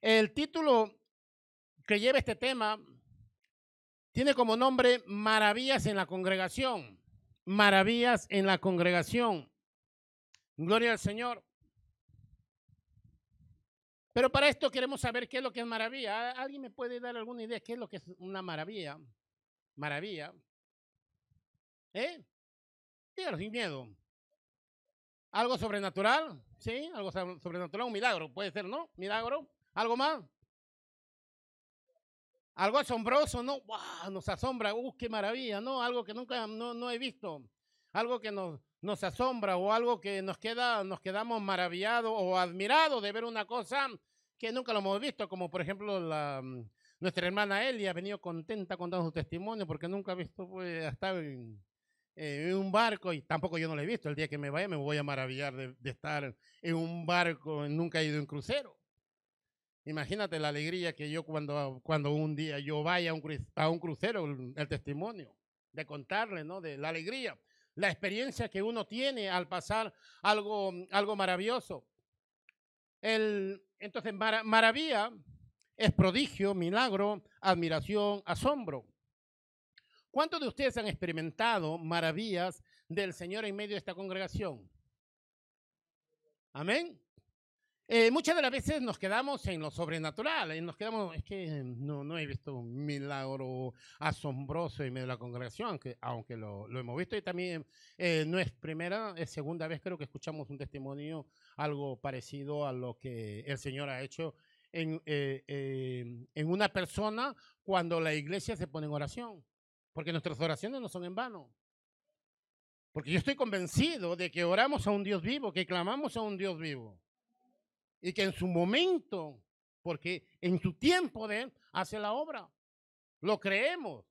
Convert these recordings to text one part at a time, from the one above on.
El título que lleva este tema tiene como nombre Maravillas en la congregación. Maravillas en la congregación. Gloria al Señor. Pero para esto queremos saber qué es lo que es maravilla. ¿Alguien me puede dar alguna idea qué es lo que es una maravilla? Maravilla. ¿Eh? Dígalo sin miedo. ¿Algo sobrenatural? ¿Sí? Algo sobrenatural, un milagro, puede ser, ¿no? Milagro. ¿Algo más? Algo asombroso, ¿no? ¡Wow! Nos asombra, ¡uh, qué maravilla! ¿No? Algo que nunca, no, no he visto. Algo que nos, nos asombra o algo que nos queda, nos quedamos maravillados o admirados de ver una cosa que nunca lo hemos visto, como por ejemplo la, mm, nuestra hermana Elia ha venido contenta contando su testimonio porque nunca ha visto, pues, estar en, un barco y tampoco yo no lo he visto. El día que me vaya me voy a maravillar de estar en un barco, nunca he ido en crucero. Imagínate la alegría que yo cuando, cuando un día yo vaya a un, a un crucero, el, el testimonio, de contarle, ¿no? De la alegría la experiencia que uno tiene al pasar algo, algo maravilloso. El, entonces, maravilla es prodigio, milagro, admiración, asombro. ¿Cuántos de ustedes han experimentado maravillas del Señor en medio de esta congregación? Amén. Eh, muchas de las veces nos quedamos en lo sobrenatural, y nos quedamos, es que no, no he visto un milagro asombroso en medio de la congregación, aunque, aunque lo, lo hemos visto y también eh, no es primera, es segunda vez creo que escuchamos un testimonio algo parecido a lo que el Señor ha hecho en, eh, en una persona cuando la iglesia se pone en oración, porque nuestras oraciones no son en vano. Porque yo estoy convencido de que oramos a un Dios vivo, que clamamos a un Dios vivo y que en su momento, porque en su tiempo de él, hace la obra. Lo creemos.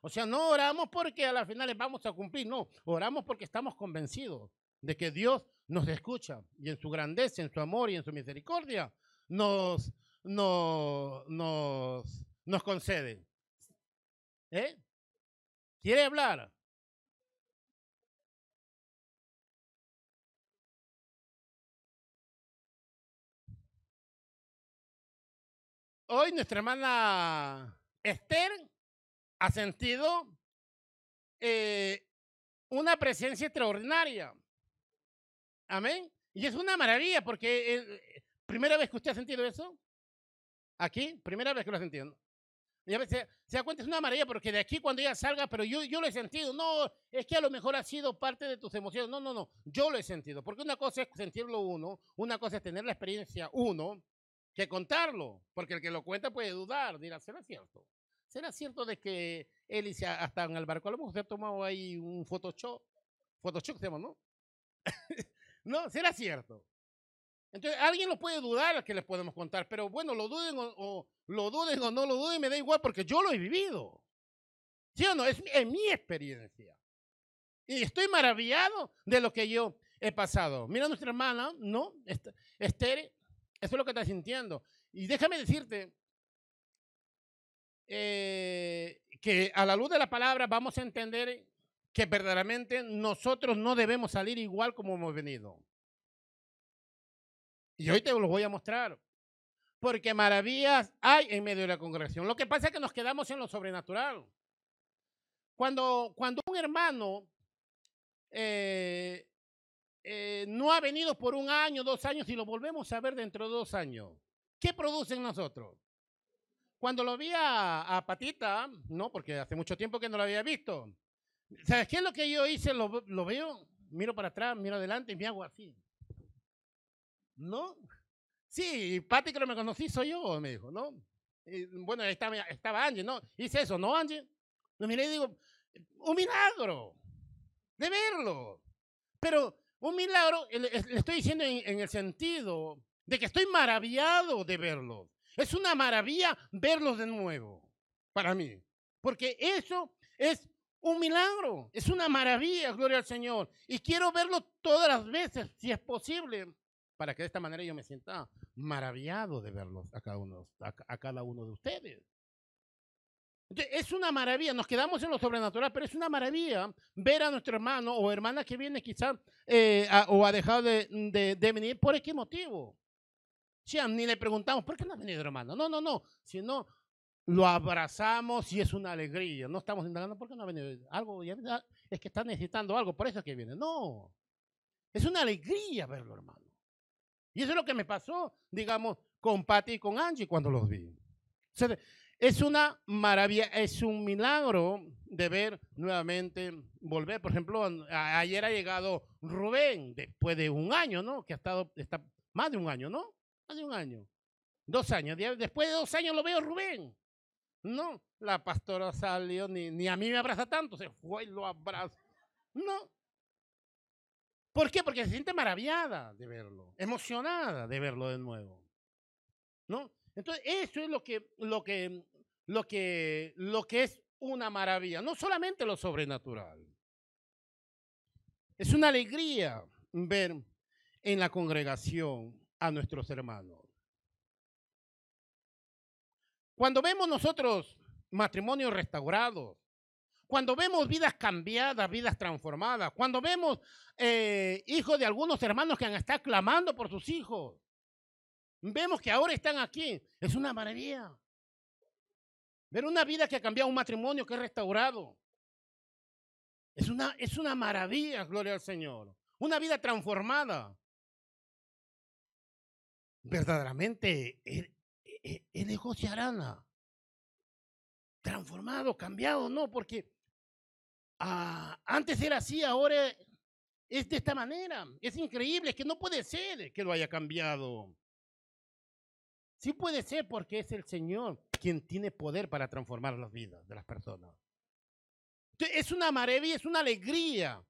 O sea, no oramos porque a la final vamos a cumplir, no, oramos porque estamos convencidos de que Dios nos escucha y en su grandeza, en su amor y en su misericordia nos, nos, nos, nos concede. ¿Eh? ¿Quiere hablar? Hoy nuestra hermana Esther ha sentido eh, una presencia extraordinaria. Amén. Y es una maravilla porque eh, primera vez que usted ha sentido eso, aquí, primera vez que lo ha sentido. Y a veces se da cuenta, es una maravilla porque de aquí cuando ella salga, pero yo, yo lo he sentido. No, es que a lo mejor ha sido parte de tus emociones. No, no, no, yo lo he sentido. Porque una cosa es sentirlo uno, una cosa es tener la experiencia uno, que contarlo, porque el que lo cuenta puede dudar, dirá, ¿será cierto? ¿Será cierto de que él y hasta en el barco a lo mejor se ha tomado ahí un Photoshop? Photoshop se llama, ¿no? no, será cierto. Entonces, alguien lo puede dudar que les podemos contar, pero bueno, lo duden o, lo duden o no lo duden, me da igual porque yo lo he vivido. ¿Sí o no? Es, es mi experiencia. Y estoy maravillado de lo que yo he pasado. Mira nuestra hermana, ¿no? Esther eso es lo que estás sintiendo. Y déjame decirte eh, que a la luz de la palabra vamos a entender que verdaderamente nosotros no debemos salir igual como hemos venido. Y hoy te lo voy a mostrar. Porque maravillas hay en medio de la congregación. Lo que pasa es que nos quedamos en lo sobrenatural. Cuando, cuando un hermano eh, eh, no ha venido por un año, dos años y lo volvemos a ver dentro de dos años. ¿Qué producen nosotros? Cuando lo vi a, Patita, no, porque hace mucho tiempo que no lo había visto. ¿Sabes qué es lo que yo hice? Lo, veo, miro para atrás, miro adelante y me hago así. ¿No? Sí, Pati que me conocí soy yo, me dijo, ¿no? bueno, estaba, estaba Angie, ¿no? Hice eso, ¿no, Angie? Lo miré y digo, un milagro de verlo. Pero un milagro, le estoy diciendo en, el sentido de que estoy maravillado de verlos. Es una maravilla verlos de nuevo, para mí. Porque eso es un milagro, es una maravilla, gloria al Señor. Y quiero verlo todas las veces, si es posible, para que de esta manera yo me sienta maravillado de verlos a cada uno, a cada uno de ustedes. Es una maravilla, nos quedamos en lo sobrenatural, pero es una maravilla ver a nuestro hermano o hermana que viene quizás eh, o ha dejado de, venir. ¿Por qué motivo? Ya, ni le preguntamos, ¿por qué no ha venido, hermano? No, no, no. Sino lo abrazamos y es una alegría. No estamos indagando, ¿por qué no ha venido? Algo, es que está necesitando algo, por eso es que viene. No. Es una alegría verlo, hermano. Y eso es lo que me pasó, digamos, con Patty y con Angie cuando los vi. Es una maravilla, es un milagro de ver nuevamente volver. Por ejemplo, ayer ha llegado Rubén, después de un año, ¿no? Que ha estado, está más de un año, ¿no? Más de un año. Dos años. Después de dos años lo veo Rubén. No, la pastora salió, ni, ni a mí me abraza tanto, se fue y lo abraza. No. ¿Por qué? Porque se siente maravillada de verlo, emocionada de verlo de nuevo. ¿No? Entonces, eso es lo que, lo que, lo que, lo que es una maravilla, no solamente lo sobrenatural. Es una alegría ver en la congregación a nuestros hermanos. Cuando vemos nosotros matrimonios restaurados, cuando vemos vidas cambiadas, vidas transformadas, cuando vemos eh, hijos de algunos hermanos que han estado clamando por sus hijos, vemos que ahora están aquí, es una maravilla. Ver una vida que ha cambiado, un matrimonio que es restaurado. Es una, es una maravilla, gloria al Señor. Una vida transformada. Verdaderamente, es de Arana. Transformado, cambiado, no, porque ah, antes era así, ahora es de esta manera. Es increíble, es que no puede ser que lo haya cambiado. Sí puede ser porque es el Señor quien tiene poder para transformar las vidas de las personas. es una maravilla, es una alegría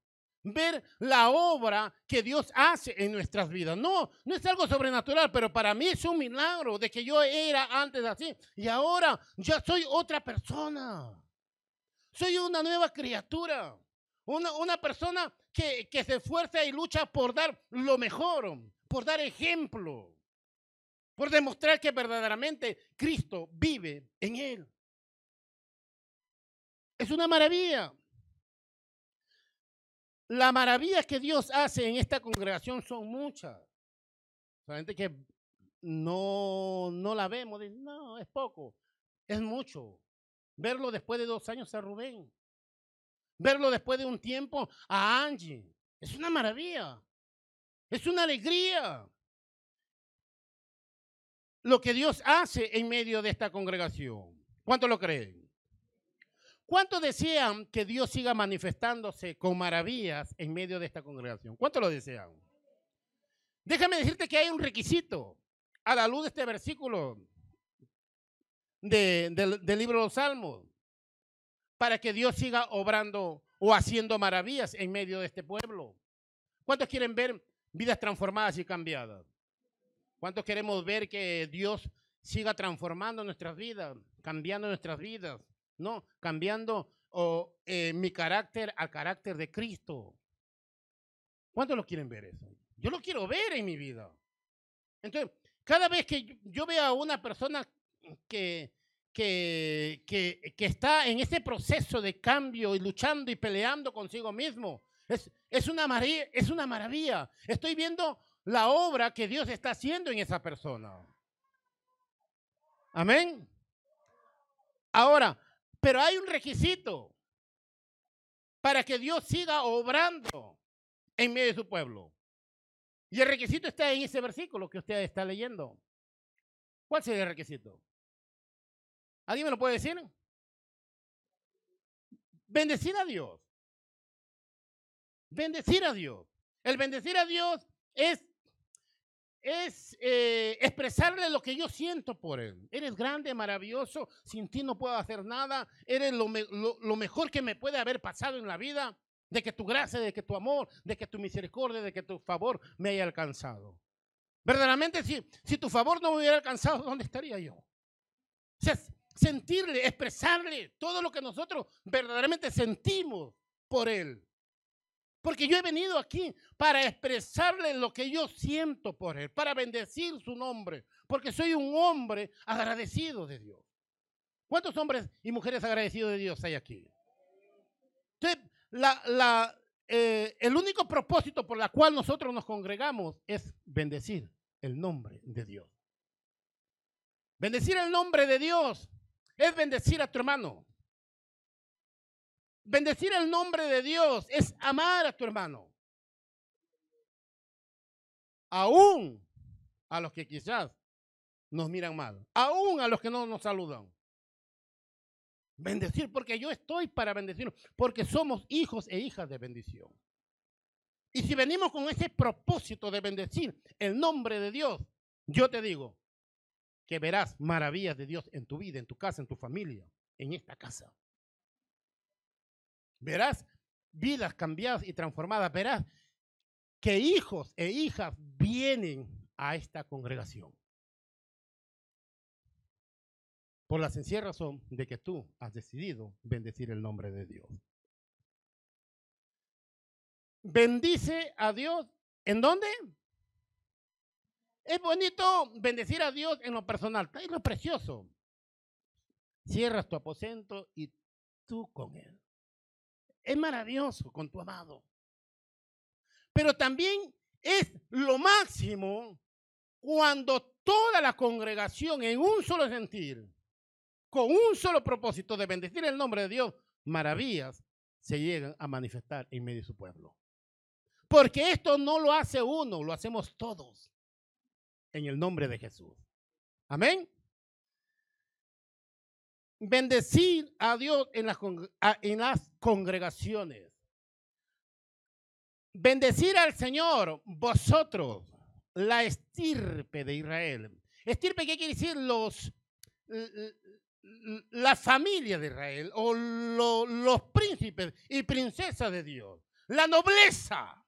ver la obra que Dios hace en nuestras vidas. No, no es algo sobrenatural, pero para mí es un milagro de que yo era antes así y ahora ya soy otra persona. Soy una nueva criatura, una, una persona que, que se esfuerza y lucha por dar lo mejor, por dar ejemplo, por demostrar que verdaderamente Cristo vive en él. Es una maravilla. La maravilla que Dios hace en esta congregación son muchas. Solamente que no, no la vemos. No, es poco. Es mucho. Verlo después de dos años a Rubén. Verlo después de un tiempo a Angie. Es una maravilla. Es una alegría. Lo que Dios hace en medio de esta congregación. ¿Cuánto lo creen? ¿Cuántos desean que Dios siga manifestándose con maravillas en medio de esta congregación? ¿Cuántos lo desean? Déjame decirte que hay un requisito a la luz de este versículo del libro de los Salmos para que Dios siga obrando o haciendo maravillas en medio de este pueblo. ¿Cuántos quieren ver vidas transformadas y cambiadas? ¿Cuántos queremos ver que Dios siga transformando nuestras vidas, cambiando nuestras vidas? No, cambiando eh, mi carácter al carácter de Cristo. ¿Cuántos lo quieren ver eso? Yo lo quiero ver en mi vida. Entonces, cada vez que yo, veo a una persona que, que, que, está en ese proceso de cambio y luchando y peleando consigo mismo, es, es, una maravilla, es una maravilla. Estoy viendo la obra que Dios está haciendo en esa persona. Amén. Ahora, pero hay un requisito para que Dios siga obrando en medio de su pueblo. Y el requisito está en ese versículo que usted está leyendo. ¿Cuál sería el requisito? ¿Alguien me lo puede decir? Bendecir a Dios. Bendecir a Dios. El bendecir a Dios es es eh, expresarle lo que yo siento por Él. Eres grande, maravilloso, sin ti no puedo hacer nada, eres lo, mejor que me puede haber pasado en la vida, de que tu gracia, de que tu amor, de que tu misericordia, de que tu favor me haya alcanzado. Verdaderamente, si, si tu favor no me hubiera alcanzado, ¿dónde estaría yo? O sea, sentirle, expresarle todo lo que nosotros verdaderamente sentimos por Él. Porque yo he venido aquí para expresarle lo que yo siento por Él, para bendecir su nombre, porque soy un hombre agradecido de Dios. ¿Cuántos hombres y mujeres agradecidos de Dios hay aquí? Eh, el único propósito por el cual nosotros nos congregamos es bendecir el nombre de Dios. Bendecir el nombre de Dios es bendecir a tu hermano. Bendecir el nombre de Dios es amar a tu hermano. Aún a los que quizás nos miran mal. Aún a los que no nos saludan. Bendecir, porque yo estoy para bendecir, porque somos hijos e hijas de bendición. Y si venimos con ese propósito de bendecir el nombre de Dios, yo te digo que verás maravillas de Dios en tu vida, en tu casa, en tu familia, en esta casa. Verás vidas cambiadas y transformadas. Verás que hijos e hijas vienen a esta congregación. Por la sencilla razón de que tú has decidido bendecir el nombre de Dios. Bendice a Dios. ¿En dónde? Es bonito bendecir a Dios en lo personal. Es lo precioso. Cierras tu aposento y tú con Él. Es maravilloso con tu amado. Pero también es lo máximo cuando toda la congregación en un solo sentir, con un solo propósito de bendecir el nombre de Dios, maravillas se llegan a manifestar en medio de su pueblo. Porque esto no lo hace uno, lo hacemos todos en el nombre de Jesús. Amén. Bendecir a Dios en las, congregaciones. Bendecir al Señor, vosotros, la estirpe de Israel. Estirpe, ¿qué quiere decir? Los, la familia de Israel o los príncipes y princesas de Dios. La nobleza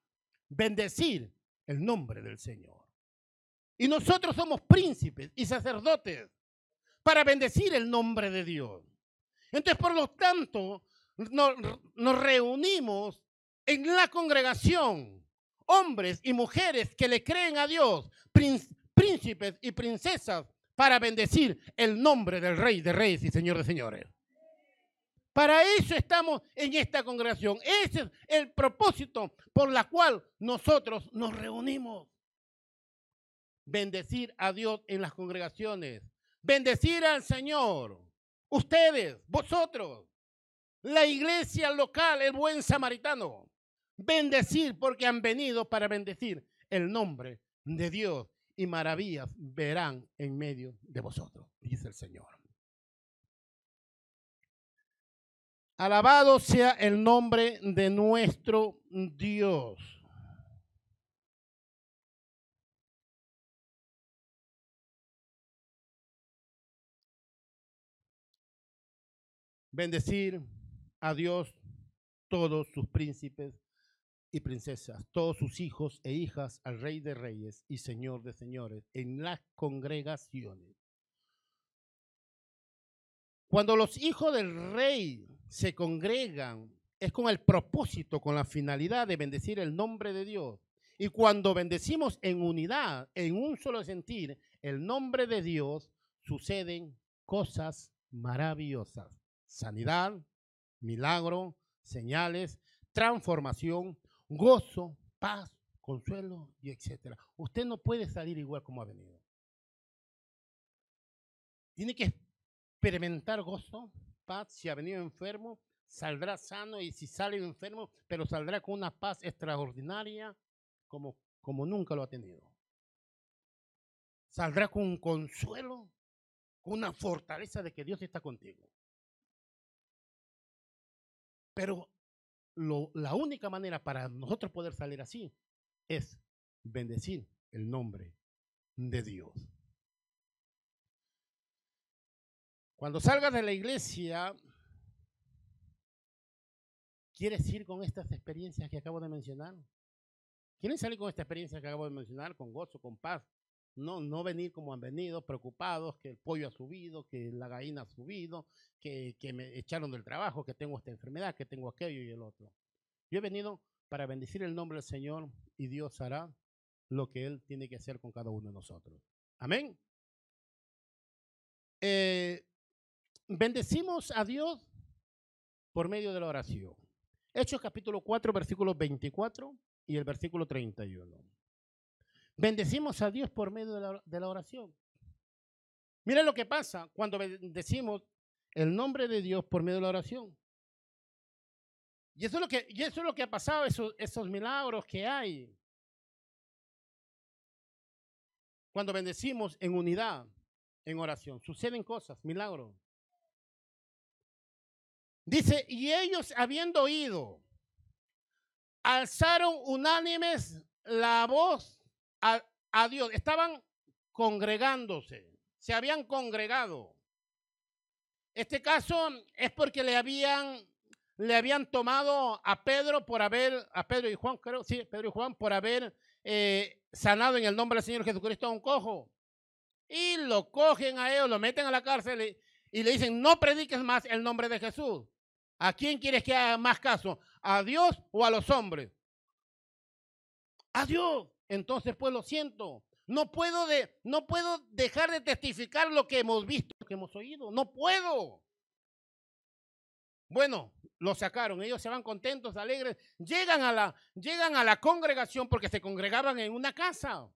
bendecir el nombre del Señor. Y nosotros somos príncipes y sacerdotes para bendecir el nombre de Dios. Entonces, por lo tanto, nos, reunimos en la congregación, hombres y mujeres que le creen a Dios, príncipes y princesas, para bendecir el nombre del Rey de Reyes y Señor de Señores. Para eso estamos en esta congregación. Ese es el propósito por la cual nosotros nos reunimos. Bendecir a Dios en las congregaciones. Bendecir al Señor. Ustedes, vosotros, la iglesia local, el buen samaritano. Bendecir porque han venido para bendecir el nombre de Dios y maravillas verán en medio de vosotros, dice el Señor. Alabado sea el nombre de nuestro Dios. Bendecir a Dios todos sus príncipes y princesas, todos sus hijos e hijas al Rey de Reyes y Señor de Señores en las congregaciones. Cuando los hijos del Rey se congregan es con el propósito, con la finalidad de bendecir el nombre de Dios. Y cuando bendecimos en unidad, en un solo sentir, el nombre de Dios, suceden cosas maravillosas. Sanidad, milagro, señales, transformación, gozo, paz, consuelo y etcétera. Usted no puede salir igual como ha venido. Tiene que experimentar gozo, paz, si ha venido enfermo, saldrá sano y si sale enfermo, pero saldrá con una paz extraordinaria como, como nunca lo ha tenido. Saldrá con un consuelo, con una fortaleza de que Dios está contigo. Pero la única manera para nosotros poder salir así es bendecir el nombre de Dios. Cuando salgas de la iglesia, ¿quieres ir con estas experiencias que acabo de mencionar? ¿Quieren salir con esta experiencia que acabo de mencionar? Con gozo, con paz. No, no venir como han venido, preocupados, que el pollo ha subido, que la gallina ha subido, que, que me echaron del trabajo, que tengo esta enfermedad, que tengo aquello y el otro. Yo he venido para bendecir el nombre del Señor y Dios hará lo que Él tiene que hacer con cada uno de nosotros. Amén. Eh, Bendecimos a Dios por medio de la oración. Hechos capítulo 4, versículo 24 y el versículo 31. Bendecimos a Dios por medio de la, oración. Mira lo que pasa cuando decimos el nombre de Dios por medio de la oración. Y eso es lo que, y eso es lo que ha pasado, esos, esos milagros que hay. Cuando bendecimos en unidad, en oración, suceden cosas, milagros. Dice, y ellos habiendo oído, alzaron unánimes la voz a, Dios. Estaban congregándose, se habían congregado. Este caso es porque le habían le habían tomado a Pedro por haber, a Pedro y Juan, creo, sí, Pedro y Juan, por haber eh, sanado en el nombre del Señor Jesucristo a un cojo. Y lo cogen a ellos, lo meten a la cárcel y le dicen, no prediques más el nombre de Jesús. ¿A quién quieres que haga más caso? ¿A Dios o a los hombres? A Dios. Entonces, pues lo siento. No puedo, de, no puedo dejar de testificar lo que hemos visto, lo que hemos oído. No puedo. Bueno, lo sacaron, ellos se van contentos, alegres, llegan a la, llegan a la congregación porque se congregaban en una casa.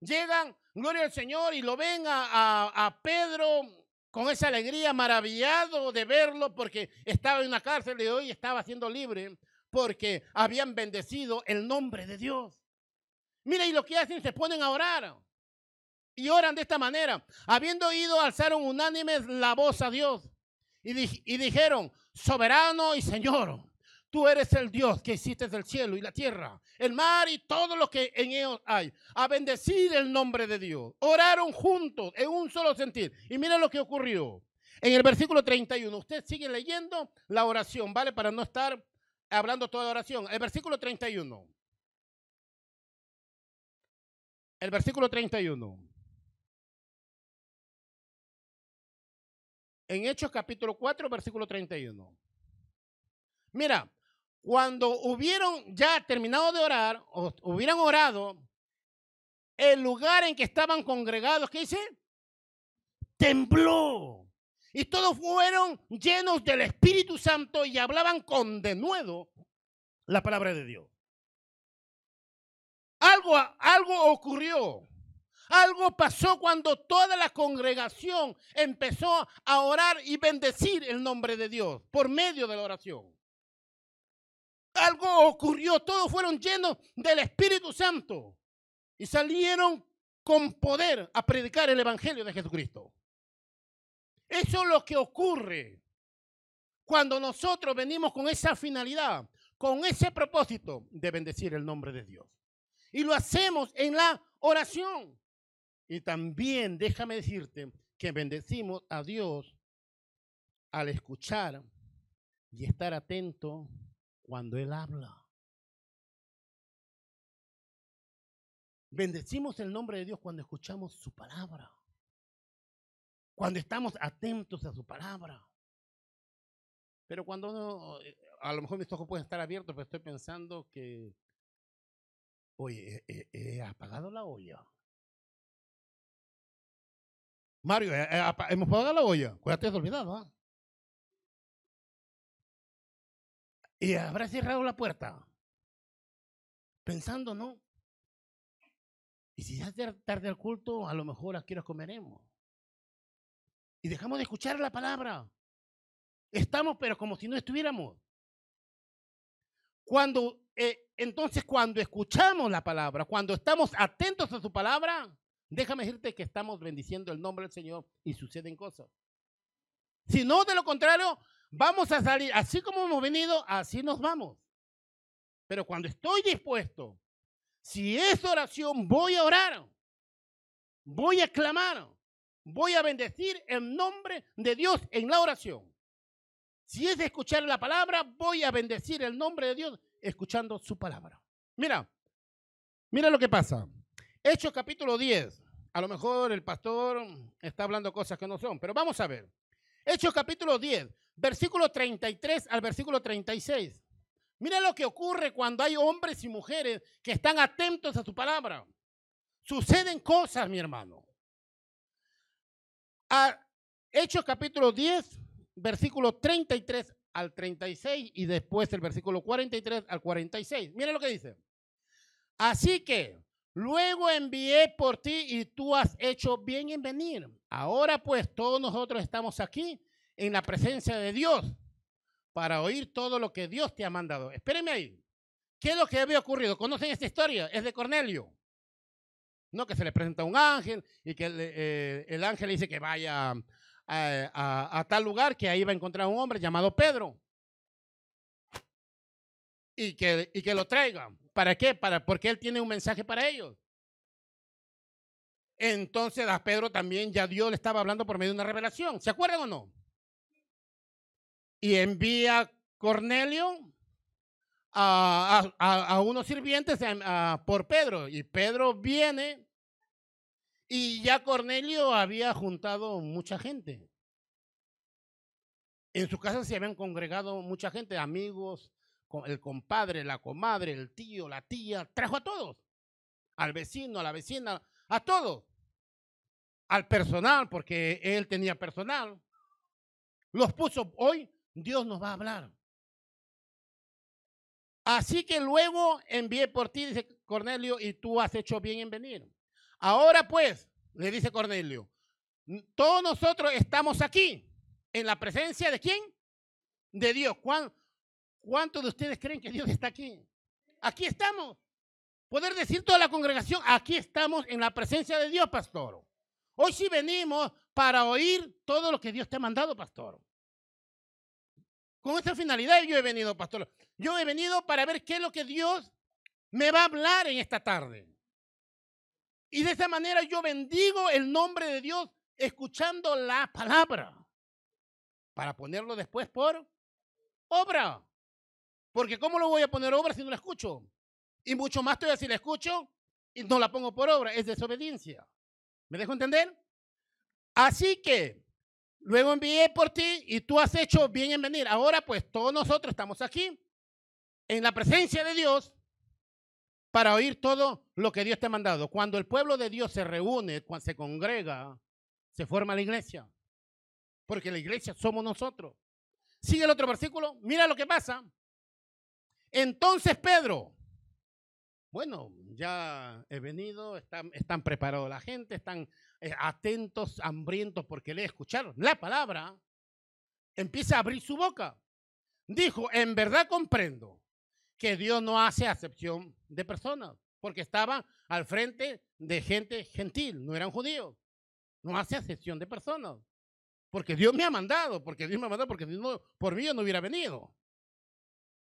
Llegan, gloria al Señor, y lo ven a, a, Pedro con esa alegría, maravillado de verlo porque estaba en una cárcel y hoy estaba siendo libre porque habían bendecido el nombre de Dios. Mira, y lo que hacen, se ponen a orar. Y oran de esta manera. Habiendo oído, alzaron unánimes la voz a Dios y, dijeron, soberano y Señor, tú eres el Dios que hiciste el cielo y la tierra, el mar y todo lo que en ellos hay. A bendecir el nombre de Dios. Oraron juntos en un solo sentir. Y mira lo que ocurrió. En el versículo 31, usted sigue leyendo la oración, ¿vale? Para no estar hablando toda oración. El versículo 31. El versículo 31. en Hechos capítulo 4, versículo 31. Mira, cuando hubieron ya terminado de orar, o hubieran orado, el lugar en que estaban congregados, ¿qué dice? Tembló. Y todos fueron llenos del Espíritu Santo y hablaban con denuedo la palabra de Dios. Algo, algo ocurrió. Algo pasó cuando toda la congregación empezó a orar y bendecir el nombre de Dios por medio de la oración. Algo ocurrió, todos fueron llenos del Espíritu Santo y salieron con poder a predicar el Evangelio de Jesucristo. Eso es lo que ocurre cuando nosotros venimos con esa finalidad, con ese propósito de bendecir el nombre de Dios. Y lo hacemos en la oración. Y también déjame decirte que bendecimos a Dios al escuchar y estar atento cuando Él habla. Bendecimos el nombre de Dios cuando escuchamos su palabra. Cuando estamos atentos a su palabra. Pero cuando no, eh, a lo mejor mis ojos pueden estar abiertos, pero estoy pensando que, oye, he apagado la olla. Mario, hemos pagado la olla. Cuídate de olvidado. ¿ah? Y habrá cerrado la puerta. Pensando, ¿no? Y si ya tarde el culto, a lo mejor aquí nos comeremos. Y dejamos de escuchar la palabra. Estamos, pero como si no estuviéramos. Cuando, eh, entonces, cuando escuchamos la palabra, cuando estamos atentos a su palabra, Déjame decirte que estamos bendiciendo el nombre del Señor y suceden cosas. Si no, de lo contrario, vamos a salir así como hemos venido, así nos vamos. Pero cuando estoy dispuesto, si es oración, voy a orar, voy a clamar, voy a bendecir el nombre de Dios en la oración. Si es escuchar la palabra, voy a bendecir el nombre de Dios escuchando su palabra. Mira, mira lo que pasa. Hechos capítulo 10. A lo mejor el pastor está hablando cosas que no son, pero vamos a ver. Hechos capítulo 10, versículo 33 al versículo 36. Mira lo que ocurre cuando hay hombres y mujeres que están atentos a su palabra. Suceden cosas, mi hermano. Hechos capítulo 10, versículo 33 al 36 y después el versículo 43 al 46. Mira lo que dice. Así que Luego envié por ti y tú has hecho bien en venir. Ahora pues todos nosotros estamos aquí en la presencia de Dios para oír todo lo que Dios te ha mandado. Espérenme ahí. ¿Qué es lo que había ocurrido? ¿Conocen esta historia? Es de Cornelio. No que se le presenta un ángel y que el, eh, ángel le dice que vaya a, tal lugar, que ahí va a encontrar un hombre llamado Pedro. Y que, y que lo traiga. ¿Para qué? Para, porque él tiene un mensaje para ellos. Entonces a Pedro también ya Dios le estaba hablando por medio de una revelación. ¿Se acuerdan o no? Y envía Cornelio a, unos sirvientes por Pedro. Y Pedro viene y ya Cornelio había juntado mucha gente. En su casa se habían congregado mucha gente, amigos, el compadre, la comadre, el tío, la tía, trajo a todos. Al vecino, a la vecina, a todos. Al personal, porque él tenía personal. Los puso. Hoy Dios nos va a hablar. Así que luego envié por ti, dice Cornelio, y tú has hecho bien en venir. Ahora pues, le dice Cornelio, todos nosotros estamos aquí, en la presencia de quién? De Dios. ¿Cuántos de ustedes creen que Dios está aquí? Aquí estamos. Poder decir toda la congregación, aquí estamos en la presencia de Dios, pastor. Hoy sí venimos para oír todo lo que Dios te ha mandado, pastor. Con esta finalidad yo he venido, pastor. Yo he venido para ver qué es lo que Dios me va a hablar en esta tarde. Y de esa manera yo bendigo el nombre de Dios escuchando la palabra para ponerlo después por obra. Porque ¿cómo lo voy a poner obra si no la escucho? Y mucho más todavía si la escucho y no la pongo por obra. Es desobediencia. ¿Me dejo entender? Así que Luego envié por ti y tú has hecho bien en venir. Ahora pues todos nosotros estamos aquí en la presencia de Dios para oír todo lo que Dios te ha mandado. Cuando el pueblo de Dios se reúne, cuando se congrega, se forma la iglesia. Porque la iglesia somos nosotros. Sigue el otro versículo. Mira lo que pasa. Entonces Pedro, bueno, ya he venido, están, preparados la gente, están eh, atentos, hambrientos porque le escucharon la palabra, empieza a abrir su boca. Dijo, en verdad comprendo que Dios no hace acepción de personas, porque estaba al frente de gente gentil, no eran judíos. No hace acepción de personas, porque Dios me ha mandado, porque Dios me ha mandado, porque Dios por mí yo no hubiera venido.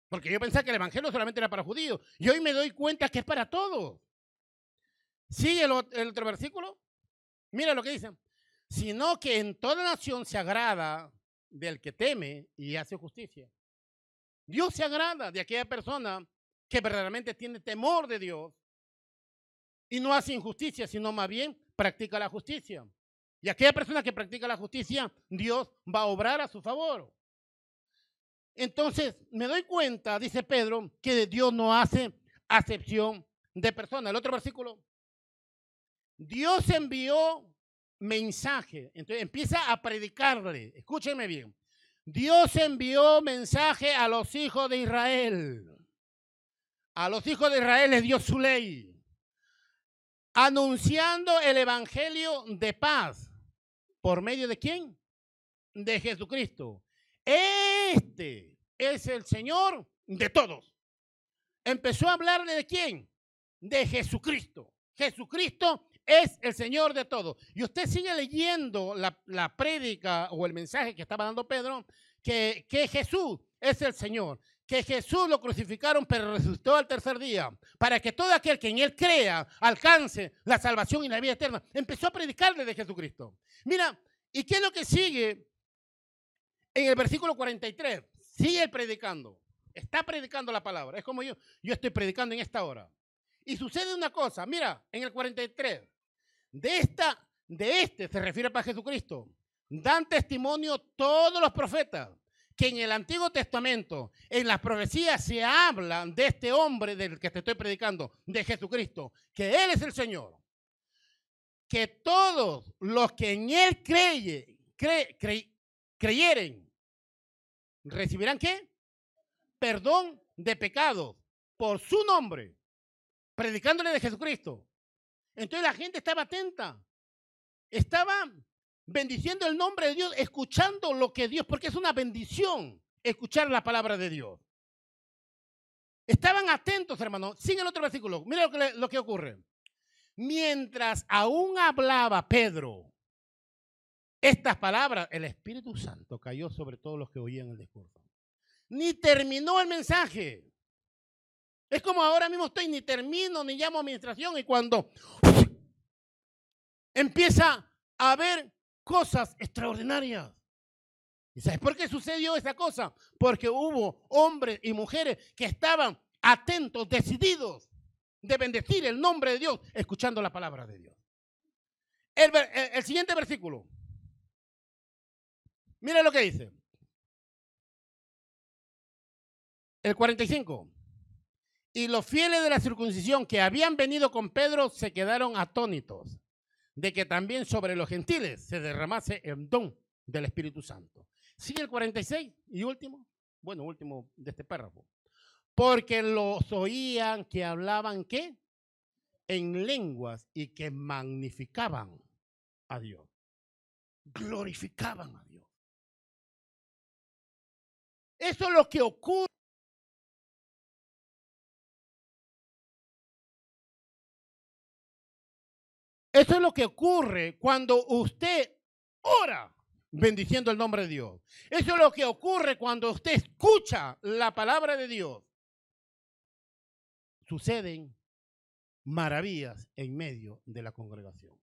Porque yo pensaba que el evangelio solamente era para judíos. Y hoy me doy cuenta que es para todos. Sigue el otro versículo. Mira lo que dice. Sino que en toda nación se agrada del que teme y hace justicia. Dios se agrada de aquella persona que verdaderamente tiene temor de Dios y no hace injusticia, sino más bien practica la justicia. Y aquella persona que practica la justicia, Dios va a obrar a su favor. Entonces, me doy cuenta, dice Pedro, que Dios no hace acepción de personas. El otro versículo, Dios envió mensaje. Entonces empieza a predicarle. Escúchenme bien. Dios envió mensaje a los hijos de Israel. A los hijos de Israel les dio su ley. Anunciando el evangelio de paz. ¿Por medio de quién? De Jesucristo. Este es el Señor de todos. Empezó a hablarle de quién? De Jesucristo. Jesucristo es el Señor de todo. Y usted sigue leyendo la, la prédica o el mensaje que estaba dando Pedro, que, que Jesús es el Señor, que Jesús lo crucificaron pero resucitó al tercer día, para que todo aquel que en él crea alcance la salvación y la vida eterna. Empezó a predicarle de Jesucristo. Mira, ¿y qué es lo que sigue en el versículo 43? Sigue predicando. Está predicando la palabra. Es como yo, yo estoy predicando en esta hora. Y sucede una cosa, mira, en el 43, de esta, de este se refiere para Jesucristo. Dan testimonio todos los profetas que en el Antiguo Testamento, en las profecías se habla de este hombre del que te estoy predicando, de Jesucristo, que Él es el Señor. Que todos los que en Él creye, creyeren, recibirán qué? Perdón de pecados por su nombre, predicándole de Jesucristo. Entonces la gente estaba atenta. Estaba bendiciendo el nombre de Dios, escuchando lo que Dios, porque es una bendición escuchar la palabra de Dios. Estaban atentos, hermano. Sigue el otro versículo. Mira lo que, lo que ocurre. Mientras aún hablaba Pedro estas palabras, el Espíritu Santo cayó sobre todos los que oían el discurso. Ni terminó el mensaje. Es como ahora mismo estoy, ni termino, ni llamo a administración y cuando empieza a haber cosas extraordinarias. ¿Y sabes por qué sucedió esa cosa? Porque hubo hombres y mujeres que estaban atentos, decididos de bendecir el nombre de Dios, escuchando la palabra de Dios. El, el siguiente versículo. Mira lo que dice. El 45. Y los fieles de la circuncisión que habían venido con Pedro se quedaron atónitos de que también sobre los gentiles se derramase el don del Espíritu Santo. Sigue el 46 y último, bueno, último de este párrafo. Porque los oían que hablaban qué? En lenguas y que magnificaban a Dios. Glorificaban a Dios. Eso es lo que ocurre. Eso es lo que ocurre cuando usted ora bendiciendo el nombre de Dios. Eso es lo que ocurre cuando usted escucha la palabra de Dios. Suceden maravillas en medio de la congregación.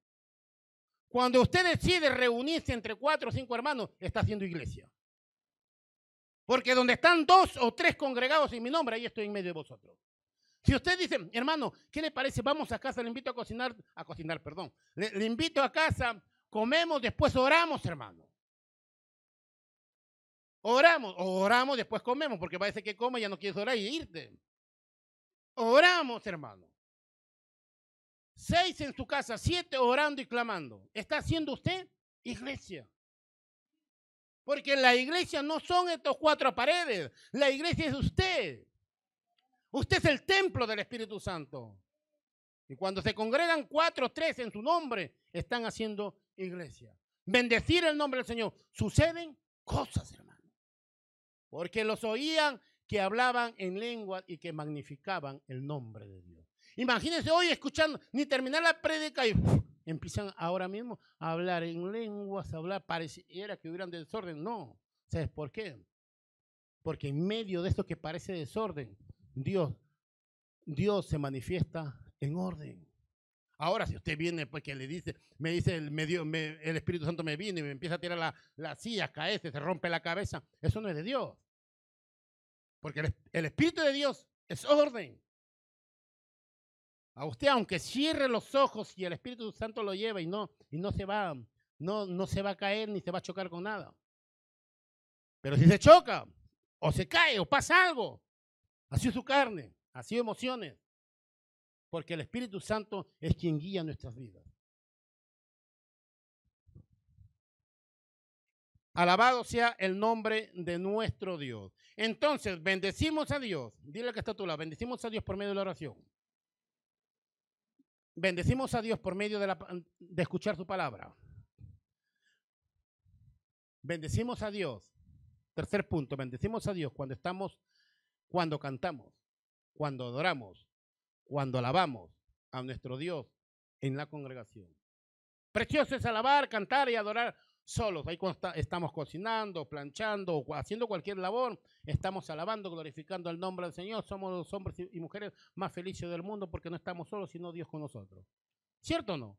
Cuando usted decide reunirse entre cuatro o cinco hermanos, está haciendo iglesia. Porque donde están dos o tres congregados en mi nombre, ahí estoy en medio de vosotros. Si usted dice, hermano, ¿qué le parece? Vamos a casa, le invito a cocinar, a cocinar, perdón. Le, invito a casa, comemos, después oramos, hermano. Oramos, oramos, después comemos, porque parece que come ya no quieres orar y irte. Oramos, hermano. Seis en su casa, siete orando y clamando. ¿Está haciendo usted iglesia? Porque la iglesia no son estos cuatro paredes. La iglesia es usted. Usted es el templo del Espíritu Santo. Y cuando se congregan cuatro o tres en su nombre, están haciendo iglesia. Bendecir el nombre del Señor. Suceden cosas, hermano porque los oían que hablaban en lengua y que magnificaban el nombre de Dios. Imagínense hoy escuchando, ni terminar la prédica y empiezan ahora mismo a hablar en lenguas, a hablar, pareciera que hubieran desorden. No, ¿sabes por qué? Porque en medio de esto que parece desorden, Dios, Dios se manifiesta en orden. Ahora, si usted viene, pues que le dice, me dice, el, el Espíritu Santo me viene y me empieza a tirar la, la silla, cae, se rompe la cabeza, eso no es de Dios. Porque el, Espíritu de Dios es orden. A usted, aunque cierre los ojos y el Espíritu Santo lo lleva y no, y no se va, no, no se va a caer ni se va a chocar con nada. Pero si se choca, o se cae, o pasa algo, así es su carne, así emociones. Porque el Espíritu Santo es quien guía nuestras vidas. Alabado sea el nombre de nuestro Dios. Entonces, bendecimos a Dios. Dile que está a tu lado. Bendecimos a Dios por medio de la oración. Bendecimos a Dios por medio de, la, de escuchar su palabra. Bendecimos a Dios. Tercer punto, bendecimos a Dios cuando estamos, cuando cantamos, cuando adoramos, cuando alabamos a nuestro Dios en la congregación. Precioso es alabar, cantar y adorar solos. Ahí cuando estamos cocinando, planchando haciendo cualquier labor, estamos alabando, glorificando el nombre del Señor. Somos los hombres y mujeres más felices del mundo porque no estamos solos, sino Dios con nosotros. ¿Cierto o no?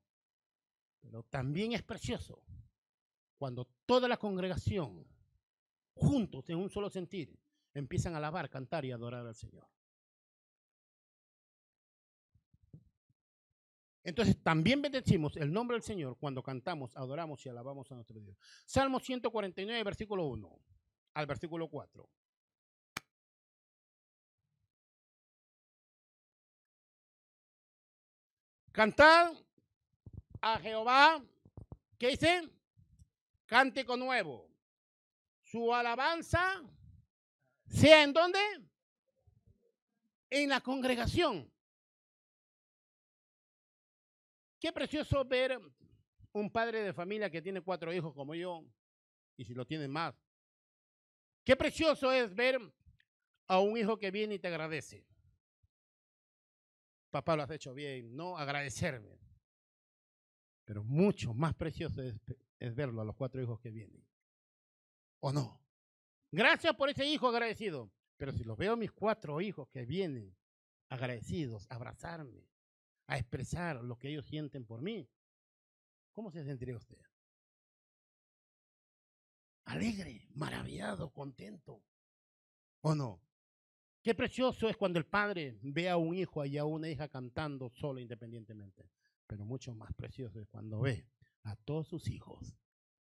Pero también es precioso cuando toda la congregación, juntos en un solo sentir, empiezan a alabar, cantar y adorar al Señor. Entonces también bendecimos el nombre del Señor cuando cantamos, adoramos y alabamos a nuestro Dios. Salmo 149, versículo 1 al versículo 4. Cantad a Jehová, ¿qué dice? Cántico nuevo. Su alabanza sea en dónde? En la congregación. Qué precioso ver un padre de familia que tiene cuatro hijos como yo, y si lo tienen más. Qué precioso es ver a un hijo que viene y te agradece. Papá, lo has hecho bien, no agradecerme. Pero mucho más precioso es, es verlo a los cuatro hijos que vienen. ¿O no? Gracias por ese hijo agradecido. Pero si los veo mis cuatro hijos que vienen agradecidos, a abrazarme, a expresar lo que ellos sienten por mí, ¿cómo se sentiría usted? Alegre, maravillado, contento. ¿O no? Qué precioso es cuando el padre ve a un hijo y a una hija cantando solo independientemente. Pero mucho más precioso es cuando ve a todos sus hijos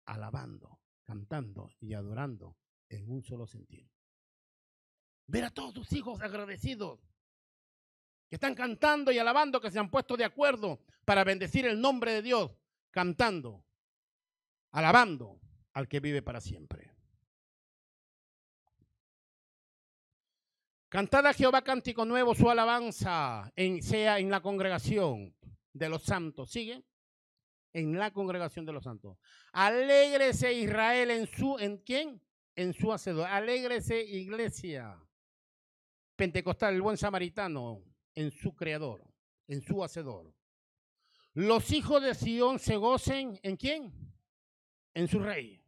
alabando, cantando y adorando en un solo sentido. Ver a todos sus hijos agradecidos, que están cantando y alabando, que se han puesto de acuerdo para bendecir el nombre de Dios, cantando, alabando al que vive para siempre. Cantad a Jehová cántico nuevo, su alabanza en, sea en la congregación de los santos. ¿Sigue? En la congregación de los santos. Alégrese Israel en su, ¿en quién? En su hacedor. Alégrese iglesia pentecostal, el buen samaritano, en su creador, en su hacedor. Los hijos de Sión se gocen en quién? En su rey.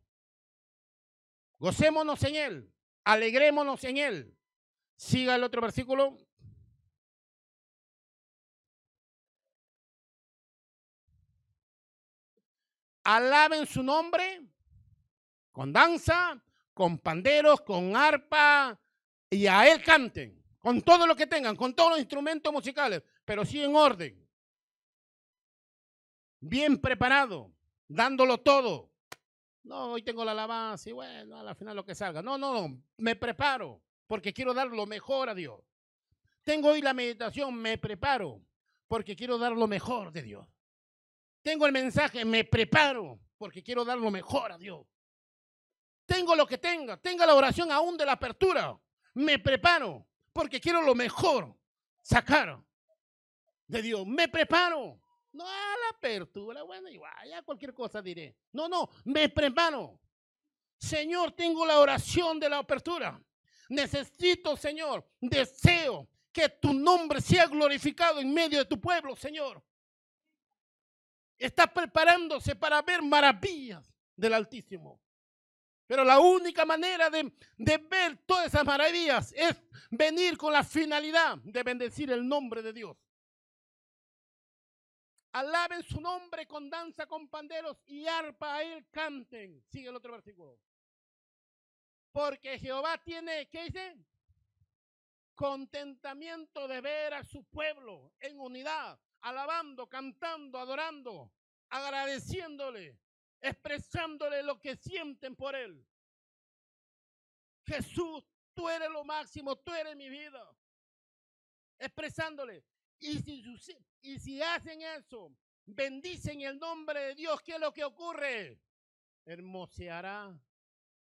Gocémonos en él, alegrémonos en él. Siga el otro versículo. Alaben su nombre con danza, con panderos, con arpa, y a él canten con todo lo que tengan, con todos los instrumentos musicales, pero sí en orden. Bien preparado, dándolo todo. No, hoy tengo la alabanza y bueno, a la final lo que salga. No, no, no, me preparo porque quiero dar lo mejor a Dios. Tengo hoy la meditación, me preparo porque quiero dar lo mejor de Dios. Tengo el mensaje, me preparo porque quiero dar lo mejor a Dios. Tengo lo que tenga, tenga la oración aún de la apertura, me preparo porque quiero lo mejor sacar de Dios. Me preparo. No a la apertura, bueno, igual, ya cualquier cosa diré. No, no, me preparo. Señor, tengo la oración de la apertura. Necesito, Señor, deseo que tu nombre sea glorificado en medio de tu pueblo, Señor. Está preparándose para ver maravillas del Altísimo. Pero la única manera de, ver todas esas maravillas es venir con la finalidad de bendecir el nombre de Dios. Alaben su nombre con danza, con panderos y arpa a él canten. Sigue el otro versículo. Porque Jehová tiene, ¿qué dice? Contentamiento de ver a su pueblo en unidad, alabando, cantando, adorando, agradeciéndole, expresándole lo que sienten por él. Jesús, tú eres lo máximo, tú eres mi vida. Expresándole. Y si, y si hacen eso, bendicen el nombre de Dios, ¿qué es lo que ocurre? Hermoseará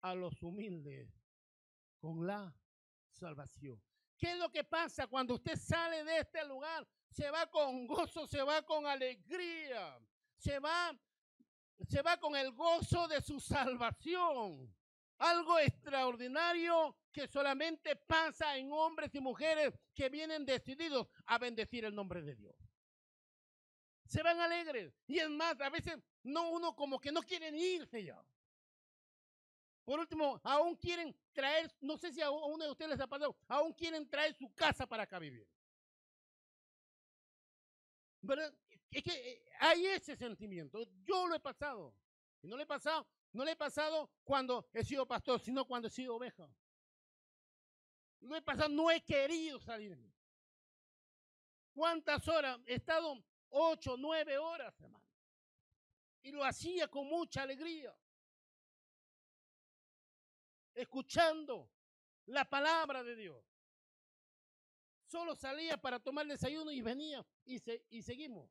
a los humildes con la salvación. ¿Qué es lo que pasa cuando usted sale de este lugar? Se va con gozo, se va con alegría, se va se va con el gozo de su salvación. Algo extraordinario que solamente pasa en hombres y mujeres que vienen decididos a bendecir el nombre de Dios. Se van alegres. Y es más, a veces no uno como que no quieren irse ya. Por último, aún quieren traer, no sé si a uno de ustedes les ha pasado, aún quieren traer su casa para acá vivir. ¿Verdad? Es que eh, hay ese sentimiento. Yo lo he pasado. No le he pasado, no le he pasado cuando he sido pastor, sino cuando he sido oveja. No he pasado, no he querido salirme. ¿Cuántas horas? He estado ocho, nueve horas, hermano. Y lo hacía con mucha alegría. Escuchando la palabra de Dios. Solo salía para tomar desayuno y venía y, y seguimos.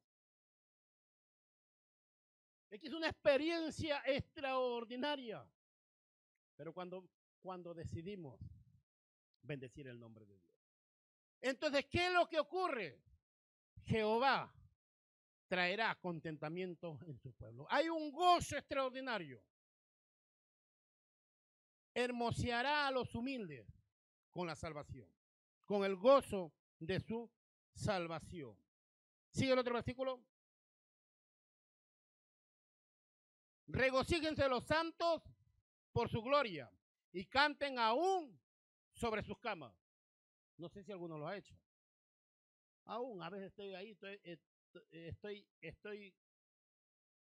Es que es una experiencia extraordinaria. Pero cuando, cuando decidimos bendecir el nombre de Dios. Entonces, ¿qué es lo que ocurre? Jehová traerá contentamiento en su pueblo. Hay un gozo extraordinario. Hermoseará a los humildes con la salvación, con el gozo de su salvación. Sigue el otro versículo. Regocíjense los santos por su gloria y canten aún sobre sus camas. No sé si alguno lo ha hecho. Aún, a veces estoy ahí, estoy, estoy, estoy,